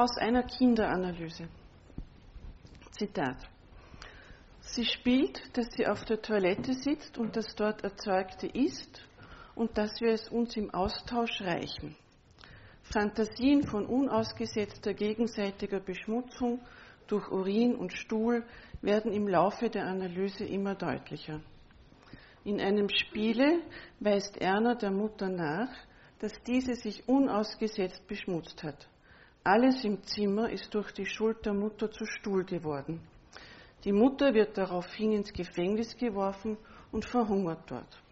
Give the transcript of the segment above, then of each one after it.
Aus einer Kinderanalyse. Zitat. Sie spielt, dass sie auf der Toilette sitzt und das dort Erzeugte isst und dass wir es uns im Austausch reichen. Fantasien von unausgesetzter gegenseitiger Beschmutzung durch Urin und Stuhl werden im Laufe der Analyse immer deutlicher. In einem Spiele weist Erna der Mutter nach, dass diese sich unausgesetzt beschmutzt hat. Alles im Zimmer ist durch die Schuld der Mutter zu Stuhl geworden. Die Mutter wird daraufhin ins Gefängnis geworfen und verhungert dort.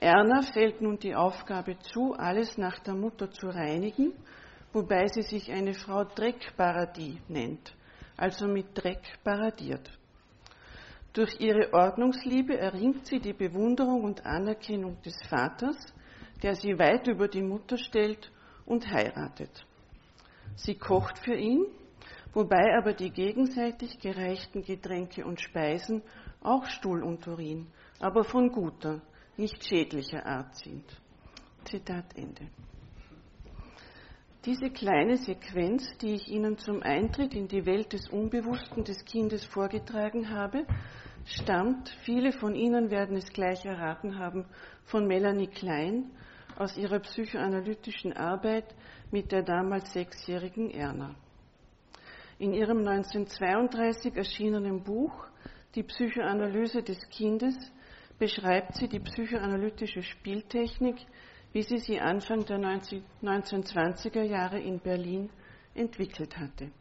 Erna fällt nun die Aufgabe zu, alles nach der Mutter zu reinigen, wobei sie sich eine Frau Dreckparadie nennt, also mit Dreck paradiert. Durch ihre Ordnungsliebe erringt sie die Bewunderung und Anerkennung des Vaters, der sie weit über die Mutter stellt und heiratet. Sie kocht für ihn, wobei aber die gegenseitig gereichten Getränke und Speisen auch Stuhl und Urin, aber von guter, nicht schädlicher Art sind. Zitat Ende. Diese kleine Sequenz, die ich Ihnen zum Eintritt in die Welt des Unbewussten des Kindes vorgetragen habe, stammt, viele von Ihnen werden es gleich erraten haben, von Melanie Klein aus ihrer psychoanalytischen Arbeit mit der damals sechsjährigen Erna. In ihrem 1932 erschienenen Buch Die Psychoanalyse des Kindes beschreibt sie die psychoanalytische Spieltechnik, wie sie sie Anfang der 1920er Jahre in Berlin entwickelt hatte.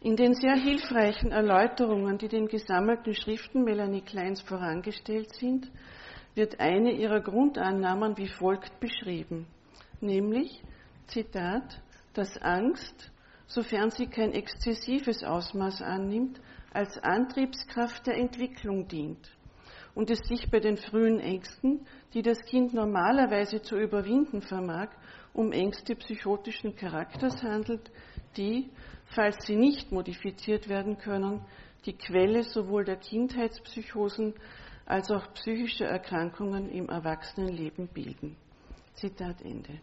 In den sehr hilfreichen Erläuterungen, die den gesammelten Schriften Melanie Kleins vorangestellt sind, wird eine ihrer Grundannahmen wie folgt beschrieben, nämlich, Zitat, dass Angst, sofern sie kein exzessives Ausmaß annimmt, als Antriebskraft der Entwicklung dient und es sich bei den frühen Ängsten, die das Kind normalerweise zu überwinden vermag, um Ängste psychotischen Charakters handelt, die, falls sie nicht modifiziert werden können, die Quelle sowohl der Kindheitspsychosen als auch psychischer Erkrankungen im Erwachsenenleben bilden. Zitat Ende.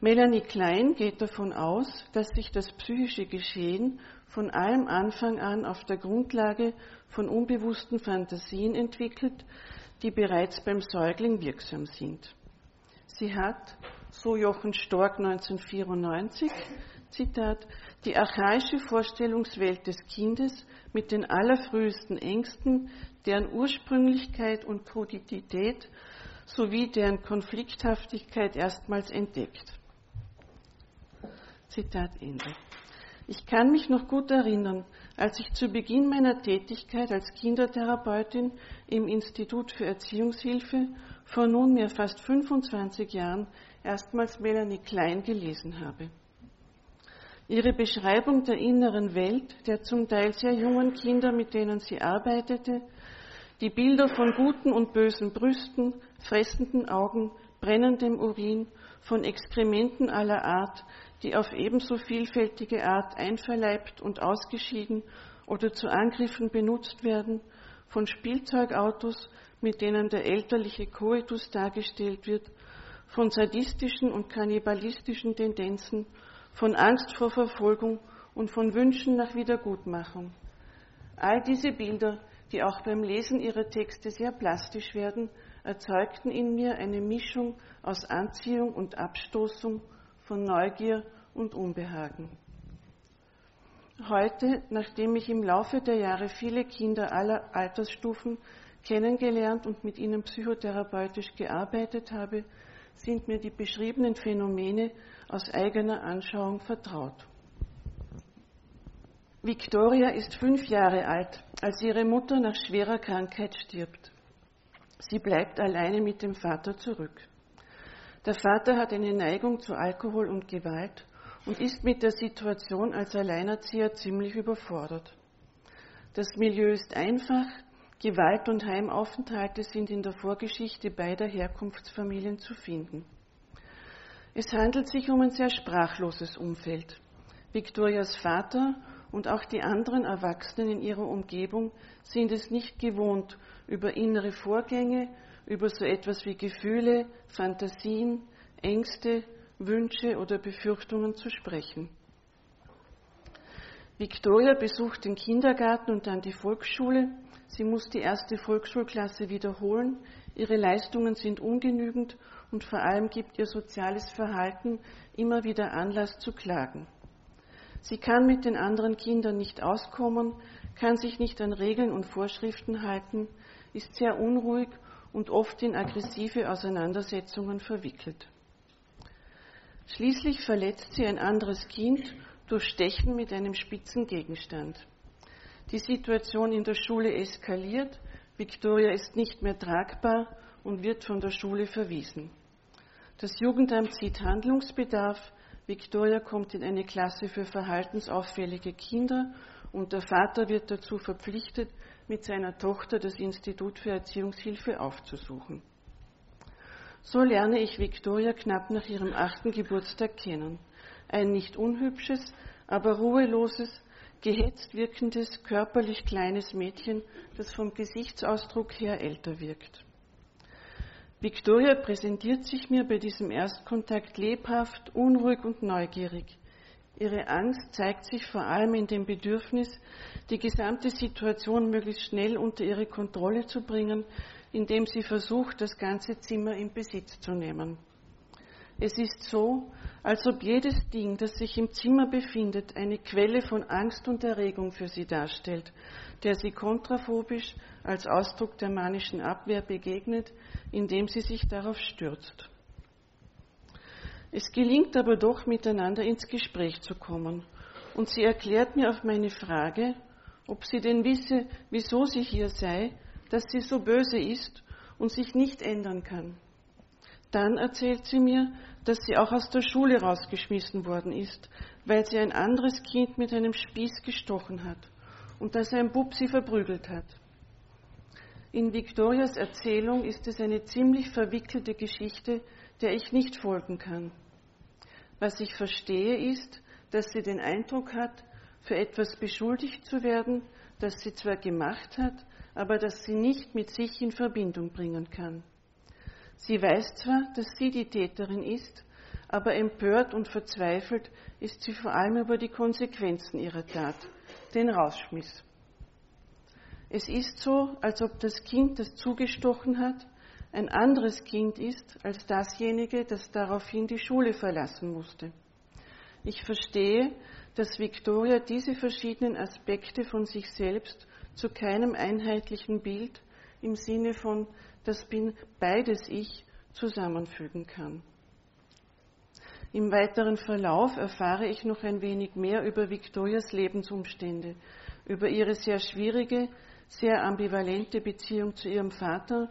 Melanie Klein geht davon aus, dass sich das psychische Geschehen von allem Anfang an auf der Grundlage von unbewussten Fantasien entwickelt, die bereits beim Säugling wirksam sind. Sie hat, so Jochen Stork 1994, Zitat, die archaische Vorstellungswelt des Kindes mit den allerfrühesten Ängsten, deren Ursprünglichkeit und Krudität sowie deren Konflikthaftigkeit erstmals entdeckt. Zitat Ende. Ich kann mich noch gut erinnern, als ich zu Beginn meiner Tätigkeit als Kindertherapeutin im Institut für Erziehungshilfe vor nunmehr fast 25 Jahren erstmals Melanie Klein gelesen habe. Ihre Beschreibung der inneren Welt der zum Teil sehr jungen Kinder, mit denen sie arbeitete, die Bilder von guten und bösen Brüsten, fressenden Augen, brennendem Urin, von Exkrementen aller Art, die auf ebenso vielfältige Art einverleibt und ausgeschieden oder zu Angriffen benutzt werden, von Spielzeugautos, mit denen der elterliche Koitus dargestellt wird, von sadistischen und kannibalistischen Tendenzen, von Angst vor Verfolgung und von Wünschen nach Wiedergutmachung. All diese Bilder, die auch beim Lesen ihrer Texte sehr plastisch werden, erzeugten in mir eine Mischung aus Anziehung und Abstoßung, von Neugier und Unbehagen. Heute, nachdem ich im Laufe der Jahre viele Kinder aller Altersstufen kennengelernt und mit ihnen psychotherapeutisch gearbeitet habe, sind mir die beschriebenen Phänomene aus eigener Anschauung vertraut. Victoria ist fünf Jahre alt, als ihre Mutter nach schwerer Krankheit stirbt. Sie bleibt alleine mit dem Vater zurück. Der Vater hat eine Neigung zu Alkohol und Gewalt und ist mit der Situation als Alleinerzieher ziemlich überfordert. Das Milieu ist einfach, Gewalt und Heimaufenthalte sind in der Vorgeschichte beider Herkunftsfamilien zu finden. Es handelt sich um ein sehr sprachloses Umfeld. Victorias Vater und auch die anderen Erwachsenen in ihrer Umgebung sind es nicht gewohnt, über innere Vorgänge, über so etwas wie Gefühle, Fantasien, Ängste, Wünsche oder Befürchtungen zu sprechen. Victoria besucht den Kindergarten und dann die Volksschule. Sie muss die erste Volksschulklasse wiederholen. Ihre Leistungen sind ungenügend und vor allem gibt ihr soziales Verhalten immer wieder Anlass zu klagen. Sie kann mit den anderen Kindern nicht auskommen, kann sich nicht an Regeln und Vorschriften halten, ist sehr unruhig und oft in aggressive Auseinandersetzungen verwickelt. Schließlich verletzt sie ein anderes Kind durch Stechen mit einem spitzen Gegenstand. Die Situation in der Schule eskaliert, Victoria ist nicht mehr tragbar und wird von der Schule verwiesen. Das Jugendamt sieht Handlungsbedarf, Victoria kommt in eine Klasse für verhaltensauffällige Kinder und der Vater wird dazu verpflichtet, mit seiner Tochter das Institut für Erziehungshilfe aufzusuchen. So lerne ich Victoria knapp nach ihrem achten Geburtstag kennen ein nicht unhübsches, aber ruheloses, gehetzt wirkendes, körperlich kleines Mädchen, das vom Gesichtsausdruck her älter wirkt. Victoria präsentiert sich mir bei diesem Erstkontakt lebhaft, unruhig und neugierig. Ihre Angst zeigt sich vor allem in dem Bedürfnis, die gesamte Situation möglichst schnell unter ihre Kontrolle zu bringen, indem sie versucht, das ganze Zimmer in Besitz zu nehmen. Es ist so, als ob jedes Ding, das sich im Zimmer befindet, eine Quelle von Angst und Erregung für sie darstellt, der sie kontraphobisch als Ausdruck der manischen Abwehr begegnet, indem sie sich darauf stürzt. Es gelingt aber doch, miteinander ins Gespräch zu kommen. Und sie erklärt mir auf meine Frage, ob sie denn wisse, wieso sie hier sei, dass sie so böse ist und sich nicht ändern kann. Dann erzählt sie mir, dass sie auch aus der Schule rausgeschmissen worden ist, weil sie ein anderes Kind mit einem Spieß gestochen hat und dass ein Bub sie verprügelt hat. In Victorias Erzählung ist es eine ziemlich verwickelte Geschichte, der ich nicht folgen kann. Was ich verstehe ist, dass sie den Eindruck hat, für etwas beschuldigt zu werden, das sie zwar gemacht hat, aber das sie nicht mit sich in Verbindung bringen kann. Sie weiß zwar, dass sie die Täterin ist, aber empört und verzweifelt ist sie vor allem über die Konsequenzen ihrer Tat, den Rausschmiss. Es ist so, als ob das Kind, das zugestochen hat, ein anderes Kind ist als dasjenige, das daraufhin die Schule verlassen musste. Ich verstehe, dass Victoria diese verschiedenen Aspekte von sich selbst zu keinem einheitlichen Bild im Sinne von das bin beides ich zusammenfügen kann. Im weiteren Verlauf erfahre ich noch ein wenig mehr über Victorias Lebensumstände, über ihre sehr schwierige, sehr ambivalente Beziehung zu ihrem Vater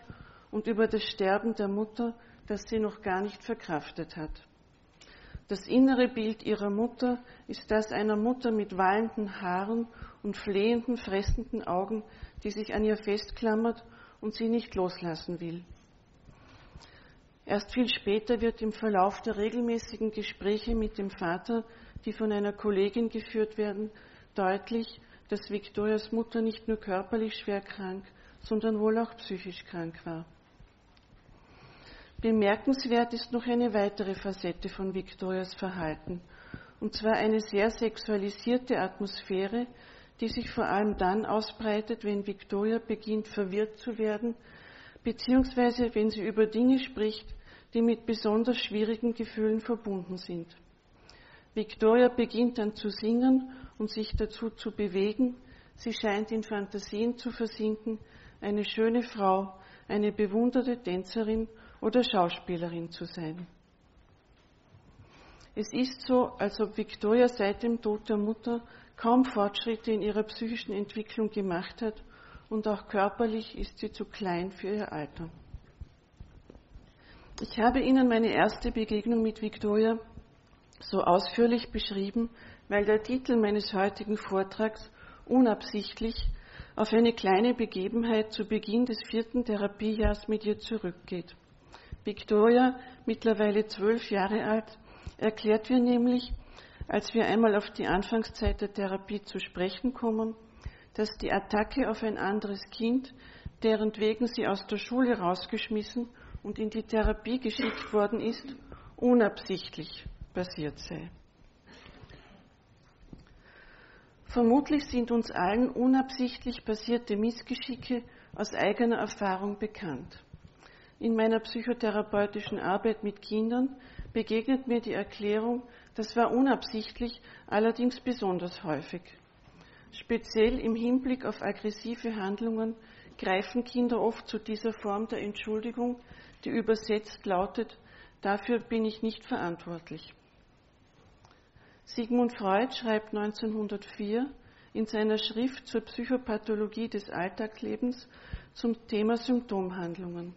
und über das Sterben der Mutter, das sie noch gar nicht verkraftet hat. Das innere Bild ihrer Mutter ist das einer Mutter mit wallenden Haaren und flehenden, fressenden Augen, die sich an ihr festklammert und sie nicht loslassen will. Erst viel später wird im Verlauf der regelmäßigen Gespräche mit dem Vater, die von einer Kollegin geführt werden, deutlich, dass Victorias Mutter nicht nur körperlich schwer krank, sondern wohl auch psychisch krank war. Bemerkenswert ist noch eine weitere Facette von Victorias Verhalten, und zwar eine sehr sexualisierte Atmosphäre, die sich vor allem dann ausbreitet, wenn Victoria beginnt verwirrt zu werden, beziehungsweise wenn sie über Dinge spricht, die mit besonders schwierigen Gefühlen verbunden sind. Victoria beginnt dann zu singen und sich dazu zu bewegen. Sie scheint in Fantasien zu versinken, eine schöne Frau, eine bewunderte Tänzerin oder Schauspielerin zu sein. Es ist so, als ob Victoria seit dem Tod der Mutter kaum Fortschritte in ihrer psychischen Entwicklung gemacht hat und auch körperlich ist sie zu klein für ihr Alter. Ich habe Ihnen meine erste Begegnung mit Victoria so ausführlich beschrieben, weil der Titel meines heutigen Vortrags unabsichtlich auf eine kleine Begebenheit zu Beginn des vierten Therapiejahrs mit ihr zurückgeht. Victoria, mittlerweile zwölf Jahre alt, erklärt mir nämlich, als wir einmal auf die Anfangszeit der Therapie zu sprechen kommen, dass die Attacke auf ein anderes Kind, deren wegen sie aus der Schule rausgeschmissen und in die Therapie geschickt worden ist, unabsichtlich passiert sei. Vermutlich sind uns allen unabsichtlich passierte Missgeschicke aus eigener Erfahrung bekannt. In meiner psychotherapeutischen Arbeit mit Kindern begegnet mir die Erklärung, das war unabsichtlich, allerdings besonders häufig. Speziell im Hinblick auf aggressive Handlungen greifen Kinder oft zu dieser Form der Entschuldigung, die übersetzt lautet, dafür bin ich nicht verantwortlich. Sigmund Freud schreibt 1904 in seiner Schrift zur Psychopathologie des Alltagslebens zum Thema Symptomhandlungen.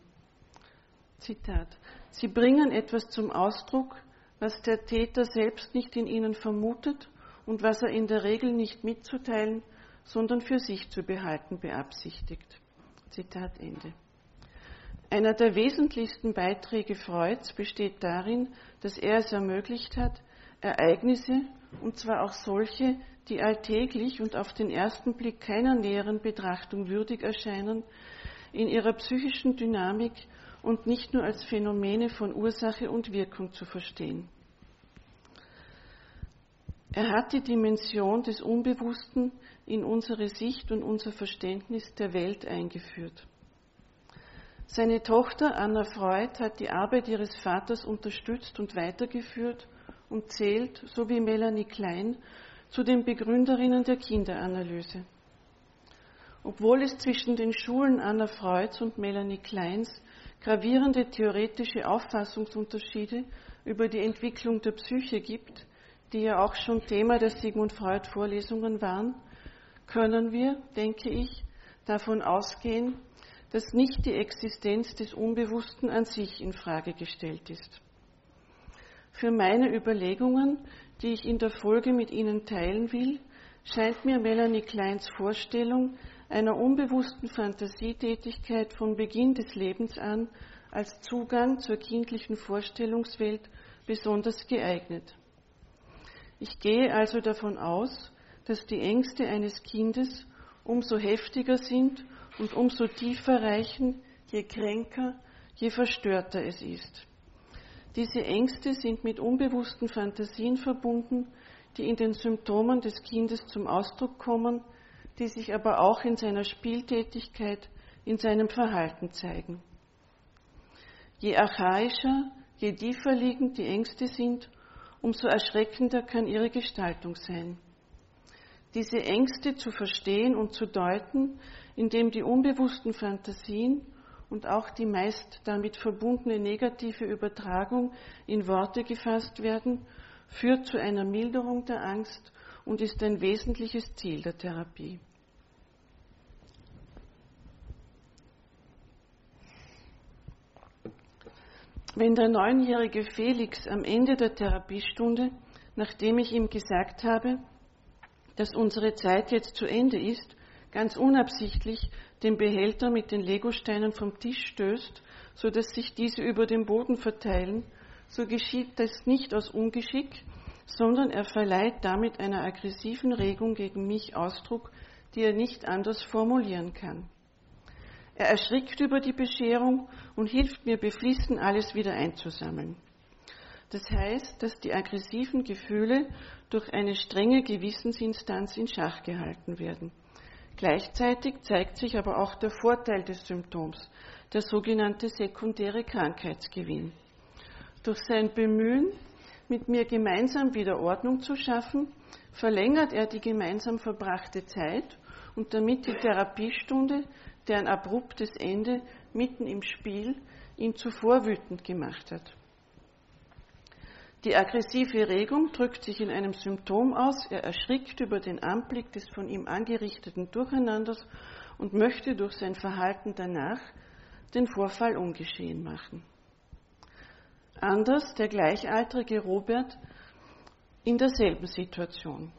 Zitat. Sie bringen etwas zum Ausdruck, was der Täter selbst nicht in ihnen vermutet und was er in der Regel nicht mitzuteilen, sondern für sich zu behalten beabsichtigt. Zitat Ende. Einer der wesentlichsten Beiträge Freuds besteht darin, dass er es ermöglicht hat, Ereignisse, und zwar auch solche, die alltäglich und auf den ersten Blick keiner näheren Betrachtung würdig erscheinen, in ihrer psychischen Dynamik und nicht nur als Phänomene von Ursache und Wirkung zu verstehen. Er hat die Dimension des Unbewussten in unsere Sicht und unser Verständnis der Welt eingeführt. Seine Tochter Anna Freud hat die Arbeit ihres Vaters unterstützt und weitergeführt und zählt, so wie Melanie Klein, zu den Begründerinnen der Kinderanalyse. Obwohl es zwischen den Schulen Anna Freuds und Melanie Kleins gravierende theoretische Auffassungsunterschiede über die Entwicklung der Psyche gibt, die ja auch schon Thema der Sigmund Freud Vorlesungen waren, können wir, denke ich, davon ausgehen, dass nicht die Existenz des Unbewussten an sich in Frage gestellt ist. Für meine Überlegungen, die ich in der Folge mit Ihnen teilen will, scheint mir Melanie Kleins Vorstellung einer unbewussten Fantasietätigkeit von Beginn des Lebens an als Zugang zur kindlichen Vorstellungswelt besonders geeignet. Ich gehe also davon aus, dass die Ängste eines Kindes umso heftiger sind und umso tiefer reichen, je kränker, je verstörter es ist. Diese Ängste sind mit unbewussten Fantasien verbunden, die in den Symptomen des Kindes zum Ausdruck kommen, die sich aber auch in seiner Spieltätigkeit, in seinem Verhalten zeigen. Je archaischer, je tiefer liegend die Ängste sind, umso erschreckender kann ihre Gestaltung sein. Diese Ängste zu verstehen und zu deuten, indem die unbewussten Fantasien und auch die meist damit verbundene negative Übertragung in Worte gefasst werden, führt zu einer Milderung der Angst und ist ein wesentliches Ziel der Therapie. Wenn der neunjährige Felix am Ende der Therapiestunde, nachdem ich ihm gesagt habe, dass unsere Zeit jetzt zu Ende ist, ganz unabsichtlich den Behälter mit den Legosteinen vom Tisch stößt, so dass sich diese über den Boden verteilen, so geschieht das nicht aus Ungeschick, sondern er verleiht damit einer aggressiven Regung gegen mich Ausdruck, die er nicht anders formulieren kann. Er erschrickt über die Bescherung und hilft mir beflissen, alles wieder einzusammeln. Das heißt, dass die aggressiven Gefühle durch eine strenge Gewissensinstanz in Schach gehalten werden. Gleichzeitig zeigt sich aber auch der Vorteil des Symptoms, der sogenannte sekundäre Krankheitsgewinn. Durch sein Bemühen, mit mir gemeinsam wieder Ordnung zu schaffen, verlängert er die gemeinsam verbrachte Zeit und damit die Therapiestunde, deren abruptes Ende mitten im Spiel ihn zuvor wütend gemacht hat. Die aggressive Regung drückt sich in einem Symptom aus. Er erschrickt über den Anblick des von ihm angerichteten Durcheinanders und möchte durch sein Verhalten danach den Vorfall ungeschehen machen. Anders der gleichaltrige Robert in derselben Situation.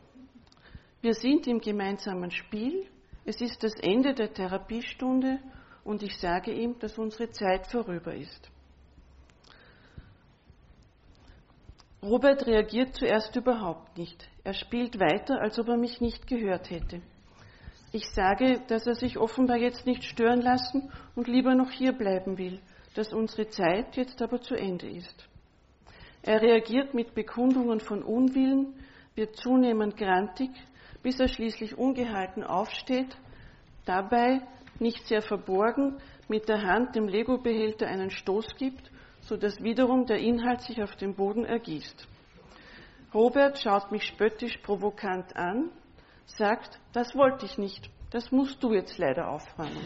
Wir sind im gemeinsamen Spiel. Es ist das Ende der Therapiestunde und ich sage ihm, dass unsere Zeit vorüber ist. Robert reagiert zuerst überhaupt nicht. Er spielt weiter, als ob er mich nicht gehört hätte. Ich sage, dass er sich offenbar jetzt nicht stören lassen und lieber noch hier bleiben will, dass unsere Zeit jetzt aber zu Ende ist. Er reagiert mit Bekundungen von Unwillen, wird zunehmend grantig, bis er schließlich ungehalten aufsteht, dabei nicht sehr verborgen mit der Hand dem Lego-Behälter einen Stoß gibt, sodass wiederum der Inhalt sich auf den Boden ergießt. Robert schaut mich spöttisch provokant an, sagt, das wollte ich nicht, das musst du jetzt leider aufräumen.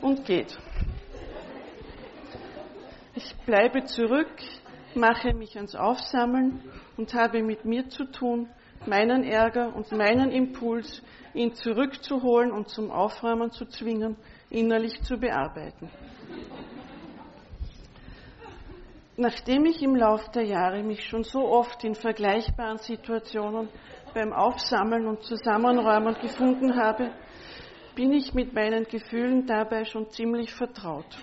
Und geht. Ich bleibe zurück, mache mich ans Aufsammeln und habe mit mir zu tun, meinen Ärger und meinen Impuls, ihn zurückzuholen und zum Aufräumen zu zwingen, innerlich zu bearbeiten. Nachdem ich im Laufe der Jahre mich schon so oft in vergleichbaren Situationen beim Aufsammeln und Zusammenräumen gefunden habe, bin ich mit meinen Gefühlen dabei schon ziemlich vertraut.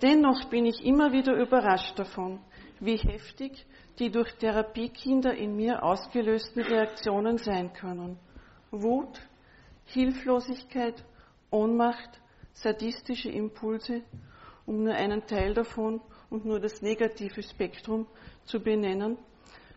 Dennoch bin ich immer wieder überrascht davon, wie heftig die durch Therapiekinder in mir ausgelösten Reaktionen sein können. Wut, Hilflosigkeit, Ohnmacht, sadistische Impulse, um nur einen Teil davon und nur das negative Spektrum zu benennen,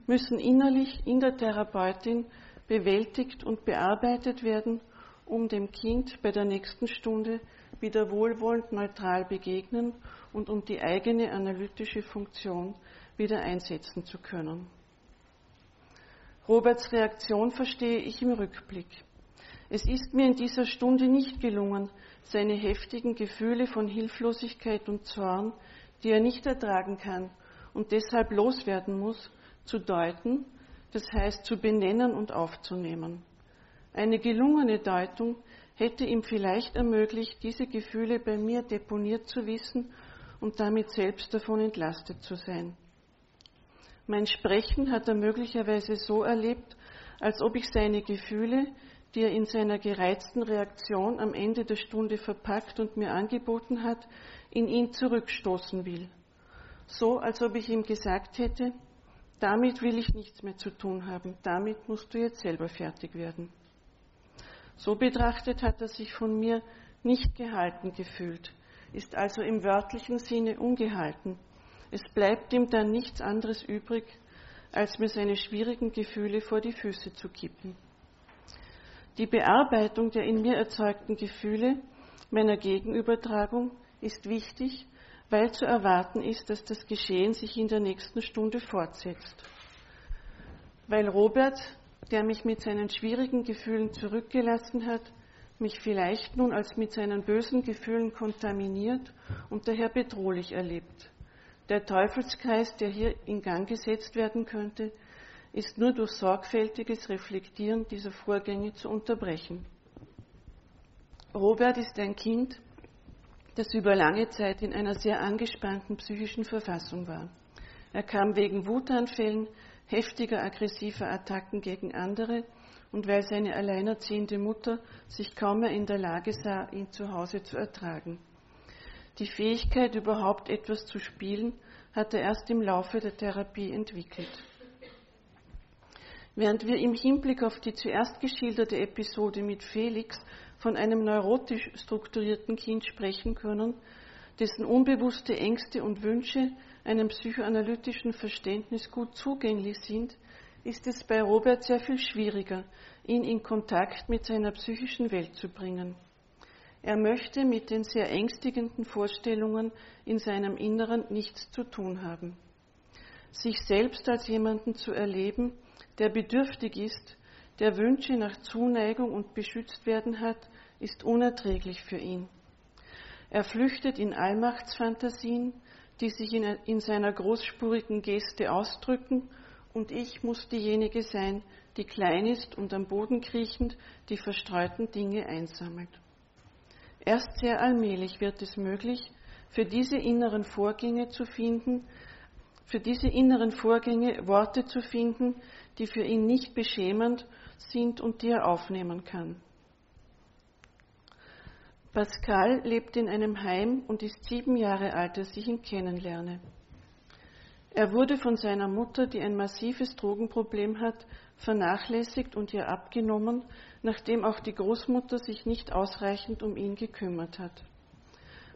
müssen innerlich in der Therapeutin bewältigt und bearbeitet werden, um dem Kind bei der nächsten Stunde wieder wohlwollend neutral begegnen und um die eigene analytische Funktion wieder einsetzen zu können. Roberts Reaktion verstehe ich im Rückblick. Es ist mir in dieser Stunde nicht gelungen, seine heftigen Gefühle von Hilflosigkeit und Zorn, die er nicht ertragen kann und deshalb loswerden muss, zu deuten, das heißt zu benennen und aufzunehmen. Eine gelungene Deutung hätte ihm vielleicht ermöglicht, diese Gefühle bei mir deponiert zu wissen und damit selbst davon entlastet zu sein. Mein Sprechen hat er möglicherweise so erlebt, als ob ich seine Gefühle, die er in seiner gereizten Reaktion am Ende der Stunde verpackt und mir angeboten hat, in ihn zurückstoßen will. So, als ob ich ihm gesagt hätte, damit will ich nichts mehr zu tun haben, damit musst du jetzt selber fertig werden. So betrachtet hat er sich von mir nicht gehalten gefühlt, ist also im wörtlichen Sinne ungehalten. Es bleibt ihm dann nichts anderes übrig, als mir seine schwierigen Gefühle vor die Füße zu kippen. Die Bearbeitung der in mir erzeugten Gefühle meiner Gegenübertragung ist wichtig, weil zu erwarten ist, dass das Geschehen sich in der nächsten Stunde fortsetzt. Weil Robert der mich mit seinen schwierigen Gefühlen zurückgelassen hat, mich vielleicht nun als mit seinen bösen Gefühlen kontaminiert und daher bedrohlich erlebt. Der Teufelskreis, der hier in Gang gesetzt werden könnte, ist nur durch sorgfältiges Reflektieren dieser Vorgänge zu unterbrechen. Robert ist ein Kind, das über lange Zeit in einer sehr angespannten psychischen Verfassung war. Er kam wegen Wutanfällen, heftiger aggressiver Attacken gegen andere und weil seine alleinerziehende Mutter sich kaum mehr in der Lage sah, ihn zu Hause zu ertragen. Die Fähigkeit, überhaupt etwas zu spielen, hat er erst im Laufe der Therapie entwickelt. Während wir im Hinblick auf die zuerst geschilderte Episode mit Felix von einem neurotisch strukturierten Kind sprechen können, dessen unbewusste Ängste und Wünsche einem psychoanalytischen Verständnis gut zugänglich sind, ist es bei Robert sehr viel schwieriger, ihn in Kontakt mit seiner psychischen Welt zu bringen. Er möchte mit den sehr ängstigenden Vorstellungen in seinem Inneren nichts zu tun haben. Sich selbst als jemanden zu erleben, der bedürftig ist, der Wünsche nach Zuneigung und beschützt werden hat, ist unerträglich für ihn. Er flüchtet in Allmachtsfantasien, die sich in, in seiner großspurigen Geste ausdrücken, und ich muss diejenige sein, die klein ist und am Boden kriechend die verstreuten Dinge einsammelt. Erst sehr allmählich wird es möglich, für diese inneren Vorgänge zu finden, für diese inneren Vorgänge Worte zu finden, die für ihn nicht beschämend sind und die er aufnehmen kann. Pascal lebt in einem Heim und ist sieben Jahre alt, als ich ihn kennenlerne. Er wurde von seiner Mutter, die ein massives Drogenproblem hat, vernachlässigt und ihr abgenommen, nachdem auch die Großmutter sich nicht ausreichend um ihn gekümmert hat.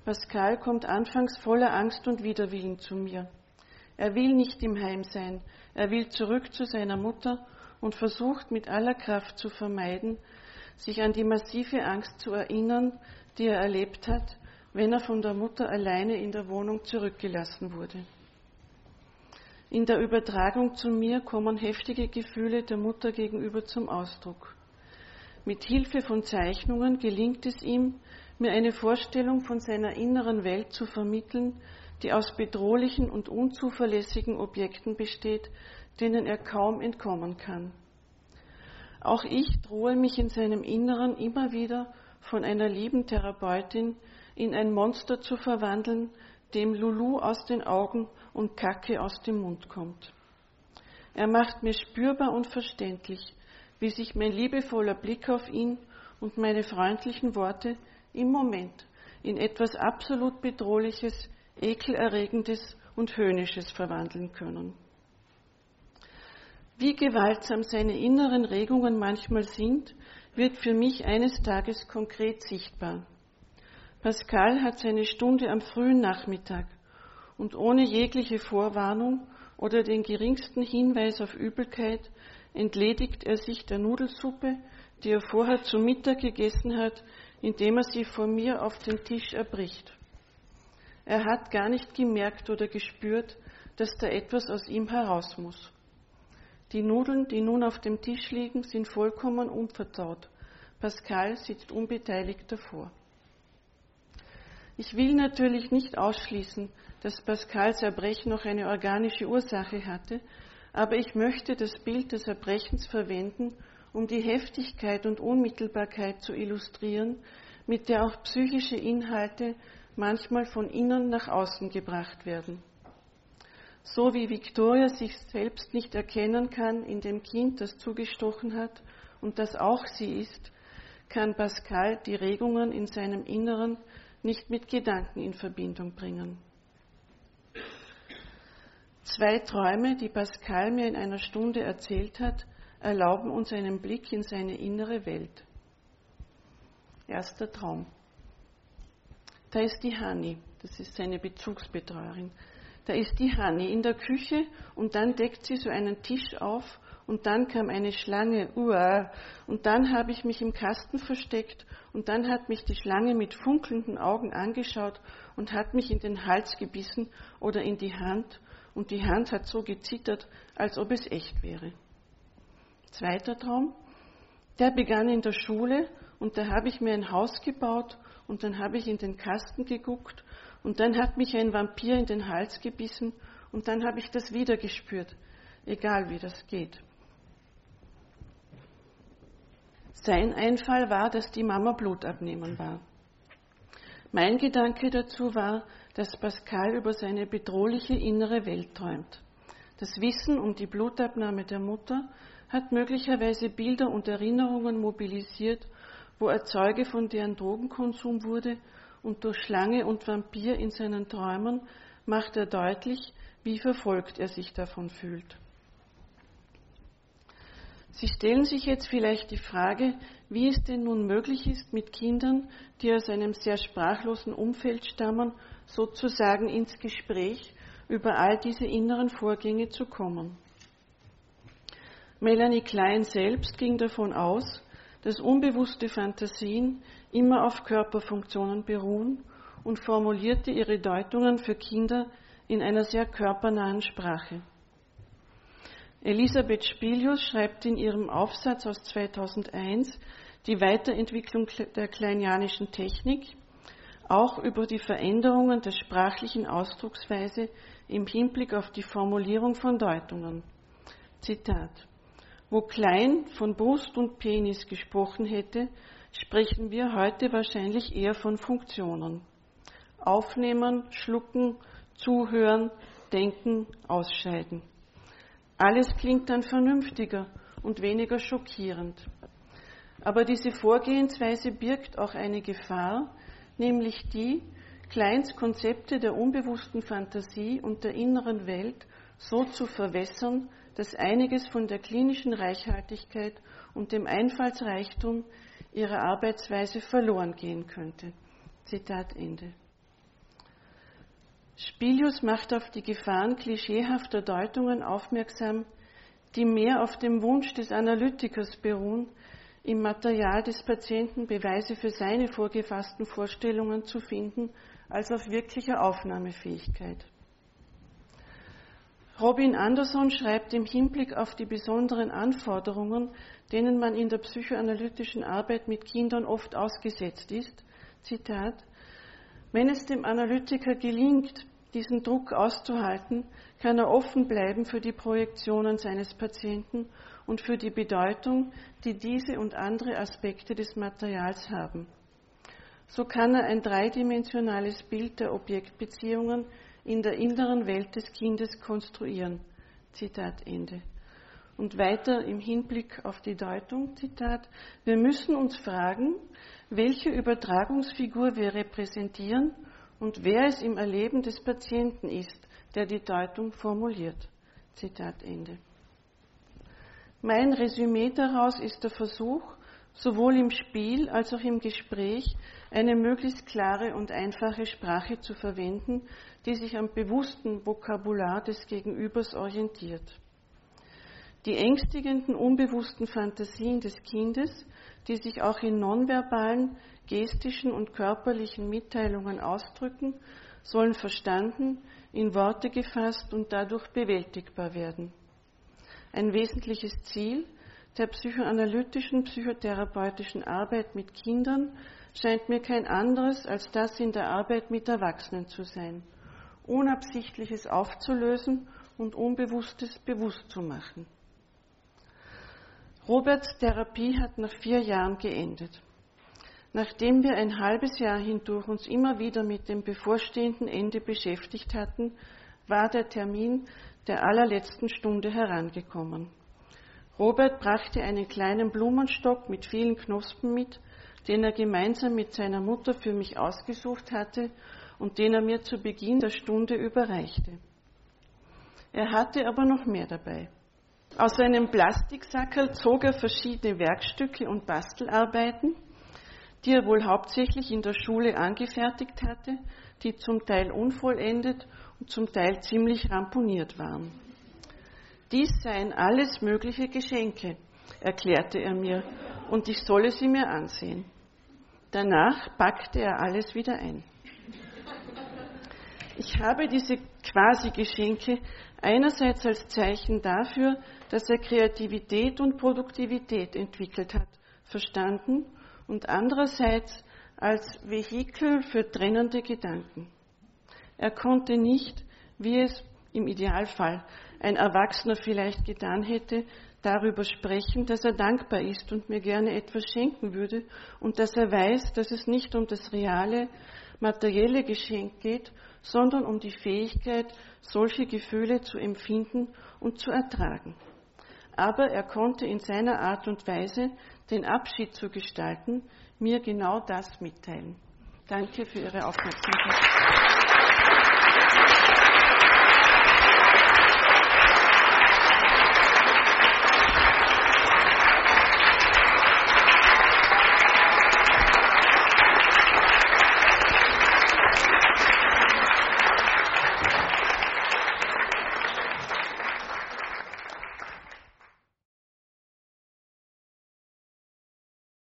Pascal kommt anfangs voller Angst und Widerwillen zu mir. Er will nicht im Heim sein, er will zurück zu seiner Mutter und versucht mit aller Kraft zu vermeiden, sich an die massive Angst zu erinnern, die er erlebt hat, wenn er von der Mutter alleine in der Wohnung zurückgelassen wurde. In der Übertragung zu mir kommen heftige Gefühle der Mutter gegenüber zum Ausdruck. Mit Hilfe von Zeichnungen gelingt es ihm, mir eine Vorstellung von seiner inneren Welt zu vermitteln, die aus bedrohlichen und unzuverlässigen Objekten besteht, denen er kaum entkommen kann. Auch ich drohe mich in seinem Inneren immer wieder von einer lieben Therapeutin in ein Monster zu verwandeln, dem Lulu aus den Augen und Kacke aus dem Mund kommt. Er macht mir spürbar und verständlich, wie sich mein liebevoller Blick auf ihn und meine freundlichen Worte im Moment in etwas absolut Bedrohliches, Ekelerregendes und Höhnisches verwandeln können. Wie gewaltsam seine inneren Regungen manchmal sind, wird für mich eines Tages konkret sichtbar. Pascal hat seine Stunde am frühen Nachmittag und ohne jegliche Vorwarnung oder den geringsten Hinweis auf Übelkeit entledigt er sich der Nudelsuppe, die er vorher zum Mittag gegessen hat, indem er sie vor mir auf den Tisch erbricht. Er hat gar nicht gemerkt oder gespürt, dass da etwas aus ihm heraus muss. Die Nudeln, die nun auf dem Tisch liegen, sind vollkommen unverdaut. Pascal sitzt unbeteiligt davor. Ich will natürlich nicht ausschließen, dass Pascals Erbrechen noch eine organische Ursache hatte, aber ich möchte das Bild des Erbrechens verwenden, um die Heftigkeit und Unmittelbarkeit zu illustrieren, mit der auch psychische Inhalte manchmal von innen nach außen gebracht werden. So wie Victoria sich selbst nicht erkennen kann in dem Kind, das zugestochen hat und das auch sie ist, kann Pascal die Regungen in seinem Inneren nicht mit Gedanken in Verbindung bringen. Zwei Träume, die Pascal mir in einer Stunde erzählt hat, erlauben uns einen Blick in seine innere Welt. Erster Traum. Da ist die Hani, das ist seine Bezugsbetreuerin. Da ist die Hani in der Küche und dann deckt sie so einen Tisch auf und dann kam eine Schlange, uah, und dann habe ich mich im Kasten versteckt und dann hat mich die Schlange mit funkelnden Augen angeschaut und hat mich in den Hals gebissen oder in die Hand. Und die Hand hat so gezittert, als ob es echt wäre. Zweiter Traum, der begann in der Schule und da habe ich mir ein Haus gebaut und dann habe ich in den Kasten geguckt und dann hat mich ein Vampir in den Hals gebissen und dann habe ich das wieder gespürt, egal wie das geht. Sein Einfall war, dass die Mama Blut abnehmen war. Mein Gedanke dazu war, dass Pascal über seine bedrohliche innere Welt träumt. Das Wissen um die Blutabnahme der Mutter hat möglicherweise Bilder und Erinnerungen mobilisiert, wo er Zeuge von deren Drogenkonsum wurde und durch Schlange und Vampir in seinen Träumen macht er deutlich, wie verfolgt er sich davon fühlt. Sie stellen sich jetzt vielleicht die Frage, wie es denn nun möglich ist, mit Kindern, die aus einem sehr sprachlosen Umfeld stammen, sozusagen ins Gespräch über all diese inneren Vorgänge zu kommen. Melanie Klein selbst ging davon aus, dass unbewusste Fantasien immer auf Körperfunktionen beruhen und formulierte ihre Deutungen für Kinder in einer sehr körpernahen Sprache. Elisabeth Spilius schreibt in ihrem Aufsatz aus 2001 die Weiterentwicklung der kleinianischen Technik, auch über die Veränderungen der sprachlichen Ausdrucksweise im Hinblick auf die Formulierung von Deutungen. Zitat. Wo Klein von Brust und Penis gesprochen hätte, sprechen wir heute wahrscheinlich eher von Funktionen. Aufnehmen, schlucken, zuhören, denken, ausscheiden. Alles klingt dann vernünftiger und weniger schockierend. Aber diese Vorgehensweise birgt auch eine Gefahr, nämlich die, Kleins Konzepte der unbewussten Fantasie und der inneren Welt so zu verwässern, dass einiges von der klinischen Reichhaltigkeit und dem Einfallsreichtum ihrer Arbeitsweise verloren gehen könnte. Zitat Ende. Spilius macht auf die Gefahren klischeehafter Deutungen aufmerksam, die mehr auf dem Wunsch des Analytikers beruhen, im Material des Patienten Beweise für seine vorgefassten Vorstellungen zu finden, als auf wirklicher Aufnahmefähigkeit. Robin Anderson schreibt im Hinblick auf die besonderen Anforderungen, denen man in der psychoanalytischen Arbeit mit Kindern oft ausgesetzt ist, Zitat, wenn es dem Analytiker gelingt, diesen Druck auszuhalten, kann er offen bleiben für die Projektionen seines Patienten und für die Bedeutung, die diese und andere Aspekte des Materials haben. So kann er ein dreidimensionales Bild der Objektbeziehungen in der inneren Welt des Kindes konstruieren. Zitat Ende. Und weiter im Hinblick auf die Deutung, Zitat, wir müssen uns fragen, welche Übertragungsfigur wir repräsentieren und wer es im Erleben des Patienten ist, der die Deutung formuliert. Zitat Ende. Mein Resümee daraus ist der Versuch, sowohl im Spiel als auch im Gespräch eine möglichst klare und einfache Sprache zu verwenden, die sich am bewussten Vokabular des Gegenübers orientiert. Die ängstigenden, unbewussten Fantasien des Kindes, die sich auch in nonverbalen, gestischen und körperlichen Mitteilungen ausdrücken, sollen verstanden, in Worte gefasst und dadurch bewältigbar werden. Ein wesentliches Ziel der psychoanalytischen, psychotherapeutischen Arbeit mit Kindern scheint mir kein anderes als das in der Arbeit mit Erwachsenen zu sein, Unabsichtliches aufzulösen und Unbewusstes bewusst zu machen. Roberts Therapie hat nach vier Jahren geendet. Nachdem wir ein halbes Jahr hindurch uns immer wieder mit dem bevorstehenden Ende beschäftigt hatten, war der Termin der allerletzten Stunde herangekommen. Robert brachte einen kleinen Blumenstock mit vielen Knospen mit, den er gemeinsam mit seiner Mutter für mich ausgesucht hatte und den er mir zu Beginn der Stunde überreichte. Er hatte aber noch mehr dabei. Aus seinem Plastiksackerl zog er verschiedene Werkstücke und Bastelarbeiten, die er wohl hauptsächlich in der Schule angefertigt hatte, die zum Teil unvollendet und zum Teil ziemlich ramponiert waren. Dies seien alles mögliche Geschenke, erklärte er mir, und ich solle sie mir ansehen. Danach packte er alles wieder ein. Ich habe diese quasi Geschenke einerseits als Zeichen dafür, dass er Kreativität und Produktivität entwickelt hat, verstanden und andererseits als Vehikel für trennende Gedanken. Er konnte nicht, wie es im Idealfall ein Erwachsener vielleicht getan hätte, darüber sprechen, dass er dankbar ist und mir gerne etwas schenken würde und dass er weiß, dass es nicht um das reale, materielle Geschenk geht, sondern um die Fähigkeit, solche Gefühle zu empfinden und zu ertragen. Aber er konnte in seiner Art und Weise, den Abschied zu gestalten, mir genau das mitteilen. Danke für Ihre Aufmerksamkeit.